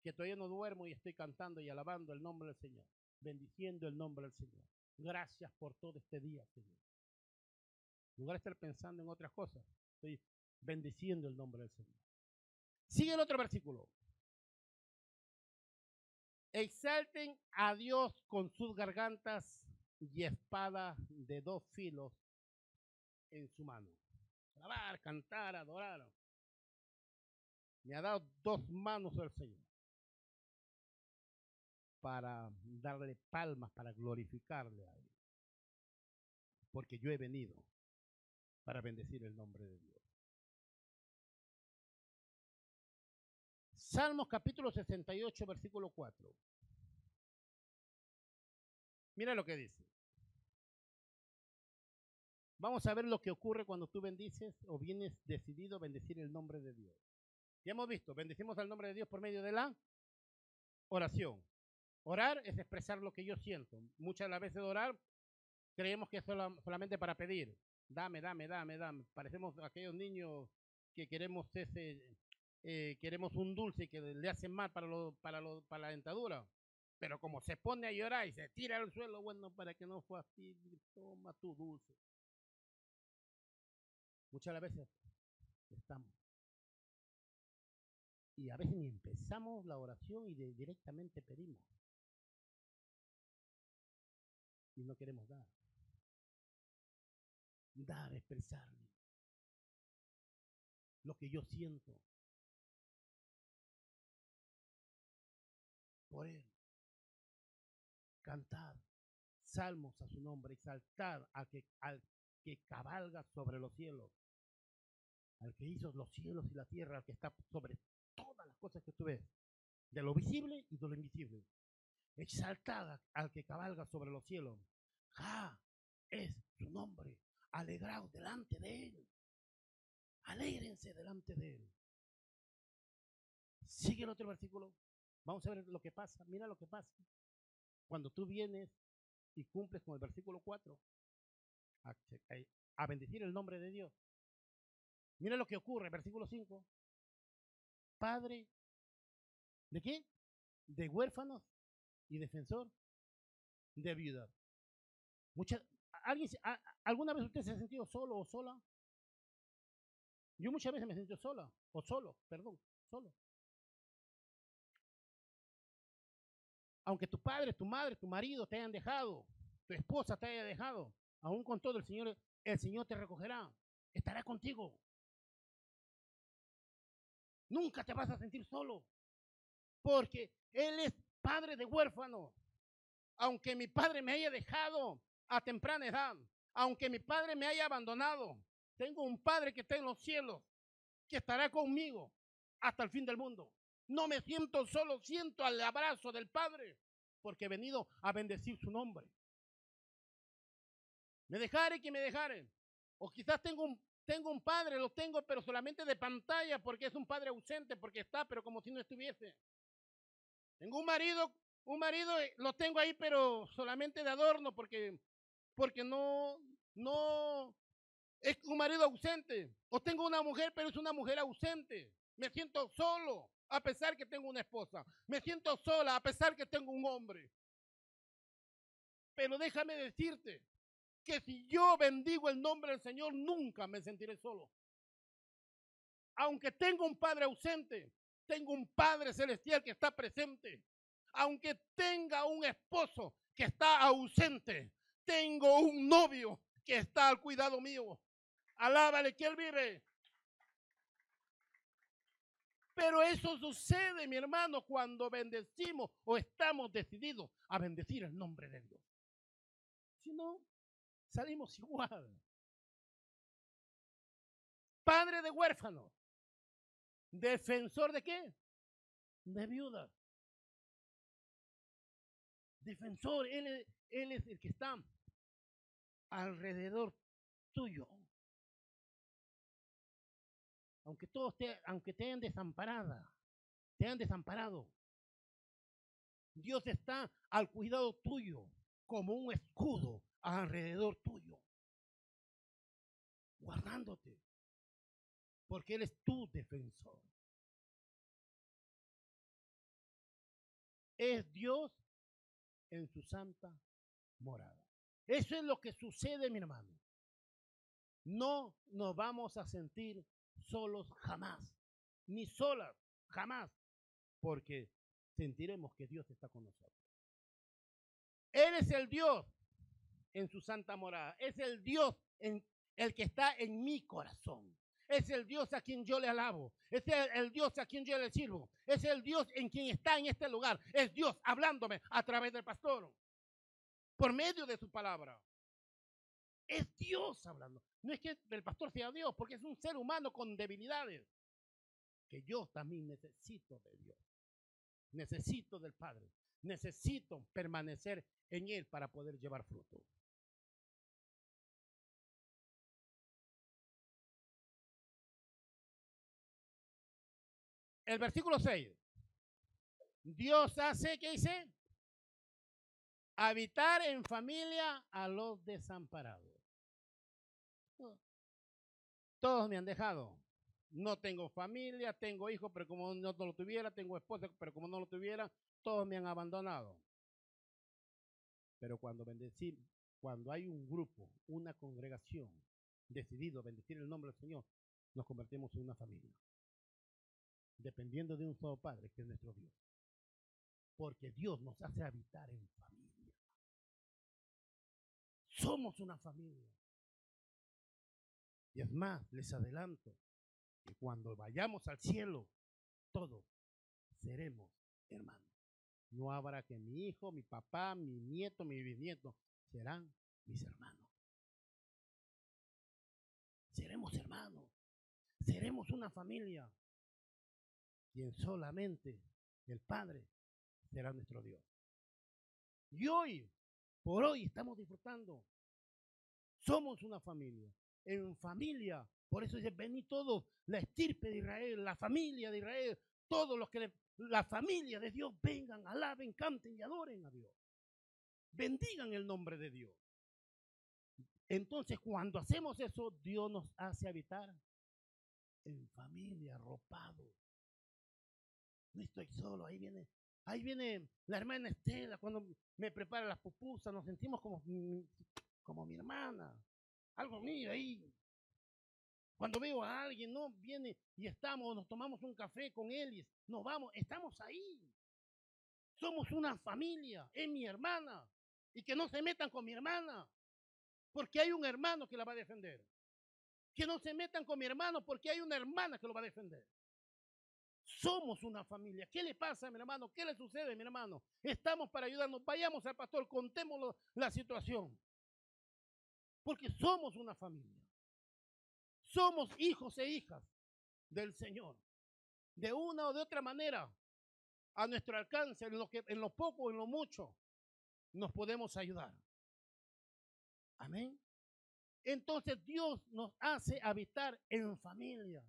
que todavía no duermo y estoy cantando y alabando el nombre del Señor, bendiciendo el nombre del Señor. Gracias por todo este día, Señor. En lugar de estar pensando en otras cosas, estoy bendiciendo el nombre del Señor. Sigue el otro versículo. Exalten a Dios con sus gargantas y espada de dos filos en su mano. Alabar, cantar, adorar. Me ha dado dos manos al Señor para darle palmas, para glorificarle a Él. Porque yo he venido para bendecir el nombre de Dios. Salmos capítulo 68, versículo 4. Mira lo que dice. Vamos a ver lo que ocurre cuando tú bendices o vienes decidido a bendecir el nombre de Dios. Ya hemos visto, bendecimos al nombre de Dios por medio de la oración. Orar es expresar lo que yo siento. Muchas de las veces orar creemos que es solamente para pedir. Dame, dame, dame, dame. Parecemos aquellos niños que queremos ese, eh, queremos un dulce que le hacen mal para, lo, para, lo, para la dentadura. Pero como se pone a llorar y se tira al suelo, bueno, para que no así, toma tu dulce. Muchas veces estamos. Y a veces ni empezamos la oración y directamente pedimos. Y no queremos dar. Dar, expresarme. Lo que yo siento. Por Él. Cantar salmos a su nombre, exaltar a que, al que cabalga sobre los cielos, al que hizo los cielos y la tierra, al que está sobre todas las cosas que tú ves, de lo visible y de lo invisible. Exaltada al que cabalga sobre los cielos. Ja es su nombre. Alegraos delante de él. Alégrense delante de él. Sigue el otro versículo. Vamos a ver lo que pasa. Mira lo que pasa. Cuando tú vienes y cumples con el versículo 4, a, bendecir el nombre de Dios. Mira lo que ocurre, versículo 5. Padre, ¿de qué? De huérfanos y defensor de viudas. Muchas, ¿alguien, ¿Alguna vez usted se ha sentido solo o sola? Yo muchas veces me he sentido sola, o solo, perdón, solo. Aunque tu padre, tu madre, tu marido te hayan dejado, tu esposa te haya dejado, aún con todo el Señor, el Señor te recogerá, estará contigo. Nunca te vas a sentir solo, porque Él es padre de huérfano. Aunque mi padre me haya dejado a temprana edad, aunque mi padre me haya abandonado, tengo un padre que está en los cielos, que estará conmigo hasta el fin del mundo. No me siento solo, siento el abrazo del Padre, porque he venido a bendecir su nombre. Me dejare que me dejare. O quizás tengo un, tengo un padre, lo tengo, pero solamente de pantalla, porque es un padre ausente, porque está, pero como si no estuviese. Tengo un marido, un marido eh, lo tengo ahí, pero solamente de adorno, porque, porque no, no, es un marido ausente. O tengo una mujer, pero es una mujer ausente. Me siento solo, a pesar que tengo una esposa. Me siento sola, a pesar que tengo un hombre. Pero déjame decirte, que si yo bendigo el nombre del Señor, nunca me sentiré solo. Aunque tengo un Padre ausente, tengo un Padre celestial que está presente. Aunque tenga un esposo que está ausente, tengo un novio que está al cuidado mío. Alábale que Él vive. Pero eso sucede, mi hermano, cuando bendecimos o estamos decididos a bendecir el nombre de Dios. Si no, salimos igual. Padre de huérfanos, defensor de qué? De viudas. Defensor, él es el que está alrededor tuyo. Aunque todos te, aunque te hayan desamparada, te hayan desamparado, Dios está al cuidado tuyo como un escudo alrededor tuyo, guardándote, porque Él es tu defensor. Es Dios en su santa morada. Eso es lo que sucede, mi hermano. No nos vamos a sentir solos jamás, ni solas jamás, porque sentiremos que Dios está con nosotros. Él es el Dios en su santa morada. Es el Dios en el que está en mi corazón. Es el Dios a quien yo le alabo. Es el, el Dios a quien yo le sirvo. Es el Dios en quien está en este lugar. Es Dios hablándome a través del pastor. Por medio de su palabra. Es Dios hablando. No es que el pastor sea Dios, porque es un ser humano con debilidades. Que yo también necesito de Dios. Necesito del Padre. Necesito permanecer en Él para poder llevar fruto. El versículo 6. Dios hace, ¿qué dice? Habitar en familia a los desamparados. Todos me han dejado. No tengo familia, tengo hijos, pero como no, lo tuviera, tengo esposa, pero como no lo tuviera, todos me han abandonado. Pero cuando bendecí, cuando hay un grupo, una congregación decidido a bendecir el nombre del Señor, nos convertimos en una familia. Dependiendo de un solo Padre, que es nuestro Dios. Porque Dios nos hace habitar en familia. Somos una familia. Y es más, les adelanto que cuando vayamos al cielo, todos seremos hermanos. No habrá que mi hijo, mi papá, mi nieto, mi bisnieto serán mis hermanos. Seremos hermanos. Seremos una familia. Quien solamente el Padre será nuestro Dios. Y hoy, por hoy, estamos disfrutando. Somos una familia. En familia. Por eso dice, venid todos, la estirpe de Israel, la familia de Israel, todos los que la familia de Dios vengan, alaben, canten y adoren a Dios. Bendigan el nombre de Dios. Entonces, cuando hacemos eso, Dios nos hace habitar en familia, arropados. No estoy solo, ahí viene, ahí viene la hermana Estela cuando me prepara las pupusas, nos sentimos como, como mi hermana, algo mío ahí. Cuando veo a alguien, no viene y estamos, nos tomamos un café con él y nos vamos, estamos ahí. Somos una familia, es mi hermana. Y que no se metan con mi hermana, porque hay un hermano que la va a defender. Que no se metan con mi hermano, porque hay una hermana que lo va a defender. Somos una familia. ¿Qué le pasa mi hermano? ¿Qué le sucede, mi hermano? Estamos para ayudarnos. Vayamos al pastor, contémoslo la situación. Porque somos una familia. Somos hijos e hijas del Señor. De una o de otra manera, a nuestro alcance, en lo, que, en lo poco o en lo mucho, nos podemos ayudar. Amén. Entonces Dios nos hace habitar en familia.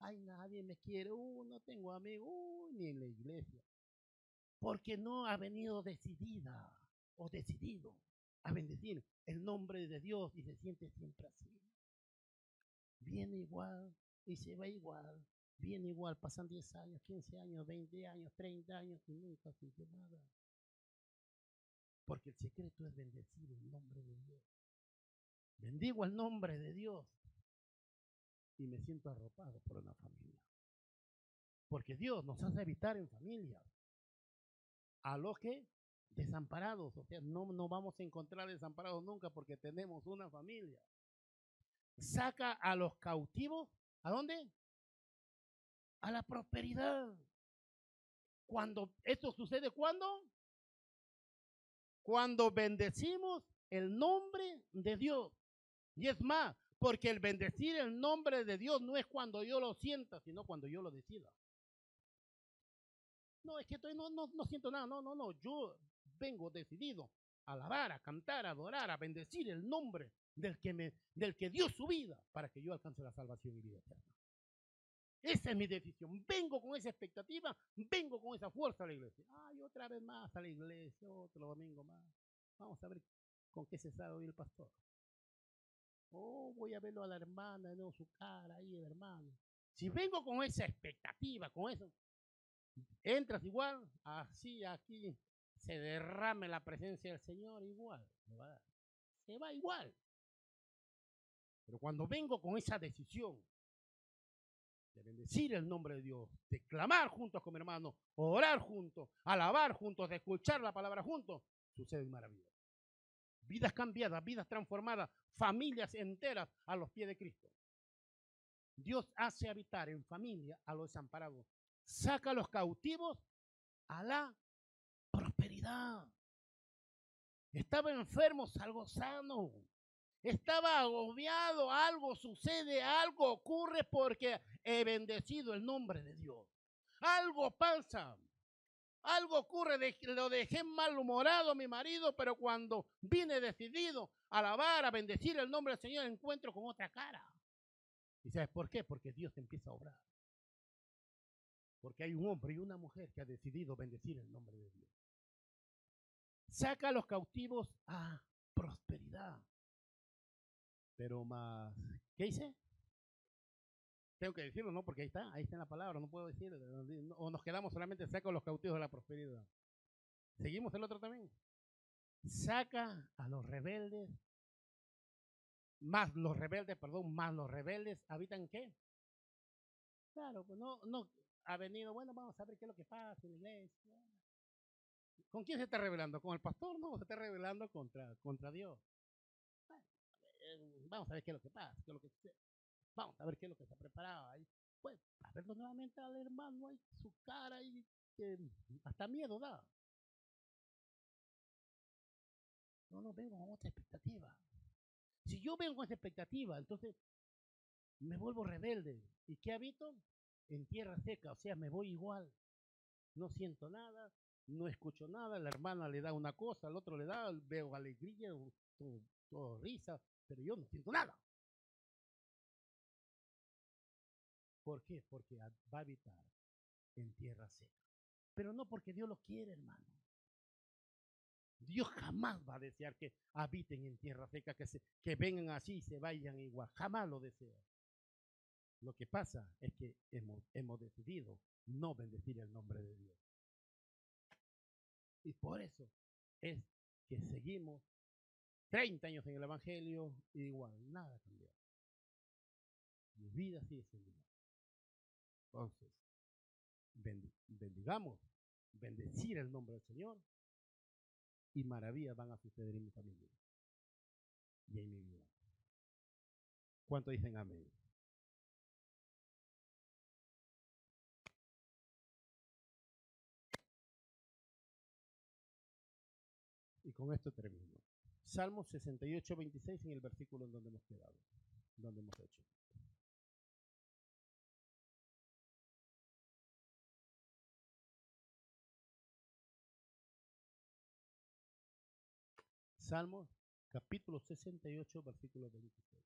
Ay, nadie me quiere, uh, no tengo amigos, uh, ni en la iglesia. Porque no ha venido decidida o decidido a bendecir el nombre de Dios y se siente siempre así. Viene igual y se va igual. Viene igual, pasan 10 años, 15 años, 20 años, 30 años y nunca sintió nada. Porque el secreto es bendecir el nombre de Dios. Bendigo el nombre de Dios y me siento arropado por una familia. Porque Dios nos hace habitar en familias. A los que desamparados, o sea, no, no vamos a encontrar desamparados nunca porque tenemos una familia. Saca a los cautivos, ¿a dónde? A la prosperidad. Cuando esto sucede, ¿cuándo? Cuando bendecimos el nombre de Dios. Y es más, Porque el bendecir el nombre de Dios no es cuando yo lo sienta, sino cuando yo lo decida. No, es que estoy, no, no, no siento nada. No, no, no. Yo vengo decidido a alabar, a cantar, a adorar, a bendecir el nombre del que, me, del que dio su vida para que yo alcance la salvación y vida eterna. Esa es mi decisión. Vengo con esa expectativa, vengo con esa fuerza a la iglesia. Ay, otra vez más a la iglesia, otro domingo más. Vamos a ver con qué se sabe hoy el pastor. Oh, voy a verlo a la hermana, no su cara ahí, el hermano. Si vengo con esa expectativa, con eso, entras igual, así aquí se derrame la presencia del Señor igual. Se va igual. Pero cuando vengo con esa decisión de bendecir el nombre de Dios, de clamar juntos con mi hermano, orar juntos, alabar juntos, de escuchar la palabra juntos, sucede maravillas. Vidas cambiadas, vidas transformadas, familias enteras a los pies de Cristo. Dios hace habitar en familia a los desamparados. Saca a los cautivos a la Estaba enfermo, salgo sano. Estaba agobiado, algo sucede, algo ocurre porque he bendecido el nombre de Dios. Algo pasa. Algo ocurre, lo dejé malhumorado a mi marido, pero cuando vine decidido a alabar, a bendecir el nombre del Señor, encuentro con otra cara. ¿Y sabes por qué? Porque Dios empieza a obrar. Porque hay un hombre y una mujer que ha decidido bendecir el nombre de Dios. Saca a los cautivos a prosperidad. Pero más, ¿qué dice? Tengo que decirlo, ¿no? Porque ahí está, ahí está en la palabra, no puedo decir. O nos quedamos solamente saca a los cautivos de la prosperidad. Seguimos el otro también. Saca a los rebeldes, más los rebeldes, perdón, más los rebeldes, ¿habitan qué? Claro, pues no, no, ha venido, bueno, vamos a ver qué es lo que pasa en la iglesia. ¿Con quién se está revelando? ¿Con el pastor? No, se está revelando contra, contra Dios. vamos a ver qué es lo que pasa, qué es lo que Vamos a ver qué es lo que está preparado ahí. Pues, a verlo nuevamente al hermano ahí, su cara y hasta miedo da. No, no, vengo con otra expectativa. Si yo vengo con esa expectativa, entonces me vuelvo rebelde. ¿Y qué habito? En tierra seca, o sea, me voy igual. No siento nada, no escucho nada, la hermana le da una cosa, al otro le da, veo alegría, todo, risa, pero yo no siento nada. ¿Por qué? Porque va a habitar en tierra seca. Pero no porque Dios lo quiere, hermano. Dios jamás va a desear que habiten en tierra seca, que, se, que vengan así y se vayan igual. Jamás lo desea. Lo que pasa es que hemos, hemos decidido no bendecir el nombre de Dios. Y por eso es que seguimos 30 años en el Evangelio igual, nada cambió. Mi vida sigue siendo igual. Entonces, bendigamos, bendecir el nombre del Señor y maravillas van a suceder en mi familia y en mi vida. ¿Cuánto dicen amén? Y con esto termino. Salmo 68, 26 en el versículo en donde hemos quedado, donde hemos hecho. Salmos capítulo 68, versículo 26.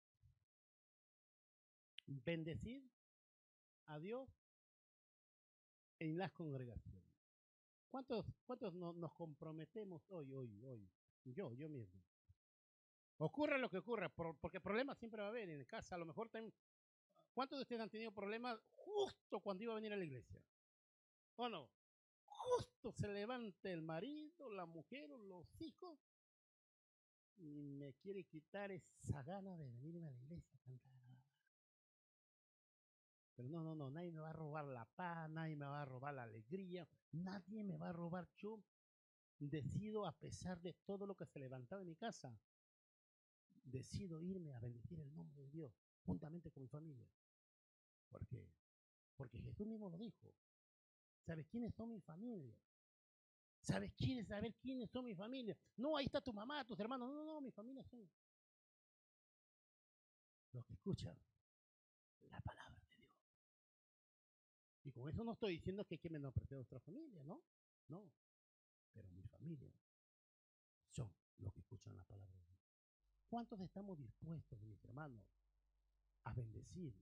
Bendecid a Dios en las congregaciones. ¿Cuántos, cuántos nos comprometemos hoy, hoy, hoy? Yo, yo mismo. Ocurra lo que ocurra, porque problemas siempre va a haber en casa. A lo mejor también. ¿Cuántos de ustedes han tenido problemas justo cuando iba a venir a la iglesia? ¿O no? Justo se levanta el marido, la mujer, los hijos y me quiere quitar esa gana de venir a la iglesia a cantar. Pero no, no, no, nadie me va a robar la paz, nadie me va a robar la alegría, nadie me va a robar. Yo decido, a pesar de todo lo que se levantaba en mi casa, decido irme a bendecir el nombre de Dios, juntamente con mi familia. ¿Por qué? Porque Jesús mismo lo dijo. ¿Sabes quiénes son mi familia? ¿Sabes? ¿Quieres saber quiénes son mi familia? No, ahí está tu mamá, tus hermanos. No, no, no, mi familia son. Los que escuchan la palabra con eso no estoy diciendo que hay que menospreciar a nuestra familia, ¿no? No. Pero mi familia son los que escuchan la palabra de Dios. ¿Cuántos estamos dispuestos, mis hermanos, a bendecir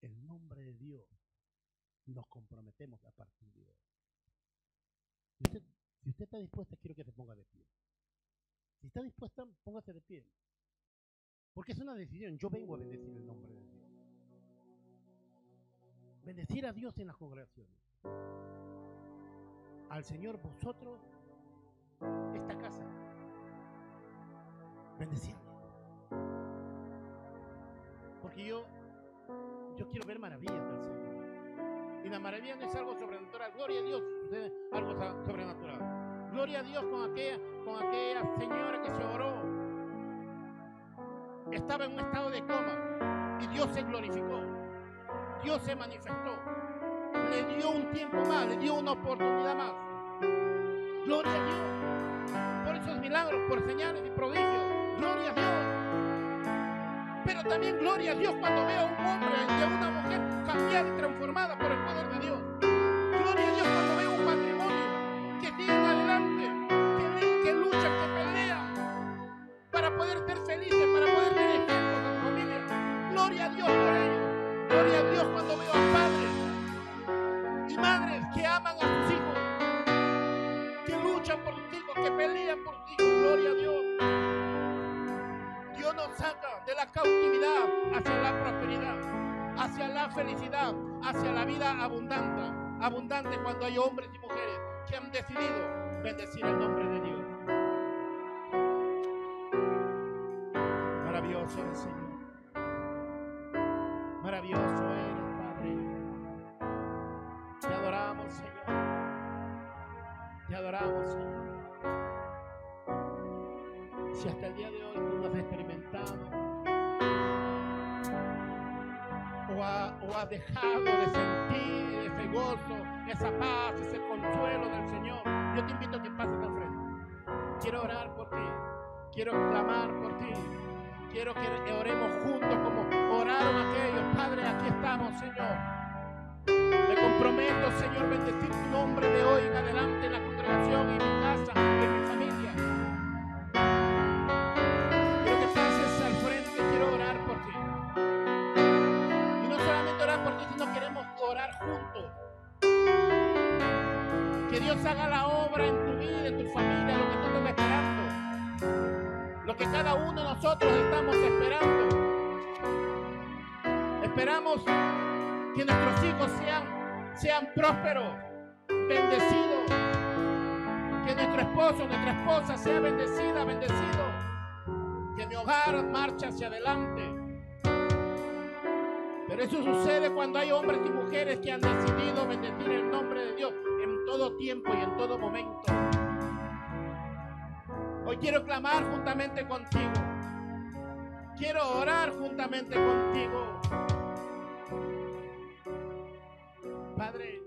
el nombre de Dios? Nos comprometemos a partir de hoy. Si usted, está dispuesta, quiero que se ponga de pie. Si está dispuesta, póngase de pie. Porque es una decisión. Yo vengo a bendecir el nombre de Dios. Bendecir a Dios en las congregaciones. Al Señor vosotros, esta casa. Bendecirle. Porque yo, yo quiero ver maravillas del Señor. Y la maravilla no es algo sobrenatural. Gloria a Dios, algo sobrenatural. Gloria a Dios con aquella, con aquella señora que se oró. Estaba en un estado de coma y Dios se glorificó. Dios se manifestó. Le dio un tiempo más, le dio una oportunidad más. Gloria a Dios. Por esos milagros, por señales y prodigios. Gloria a Dios. Pero también gloria a Dios cuando veo a un hombre y a una mujer cambiada y transformada por el poder de hombres y mujeres que han decidido bendecir el nombre de Dios. Maravilloso eres, Señor. Maravilloso eres, Padre. Te adoramos, Señor. Te adoramos, Señor. Si hasta el día de hoy tú no has experimentado o, ha- has dejado de sentir ese gozo, esa paz, ese consuelo del Señor, yo te invito a que pases al frente. Quiero orar por ti. Quiero clamar por ti. Quiero que oremos juntos como oraron aquellos. Padre, aquí estamos, Señor. Me comprometo, Señor, bendecir tu nombre de hoy en adelante en la congregación, en mi casa, sean prósperos, bendecidos. Que nuestro esposo, nuestra esposa sea bendecida, bendecido. Que mi hogar marche hacia adelante. Pero eso sucede cuando hay hombres y mujeres que han decidido bendecir el nombre de Dios en todo tiempo y en todo momento. Hoy quiero clamar juntamente contigo. Quiero orar juntamente contigo. Padre,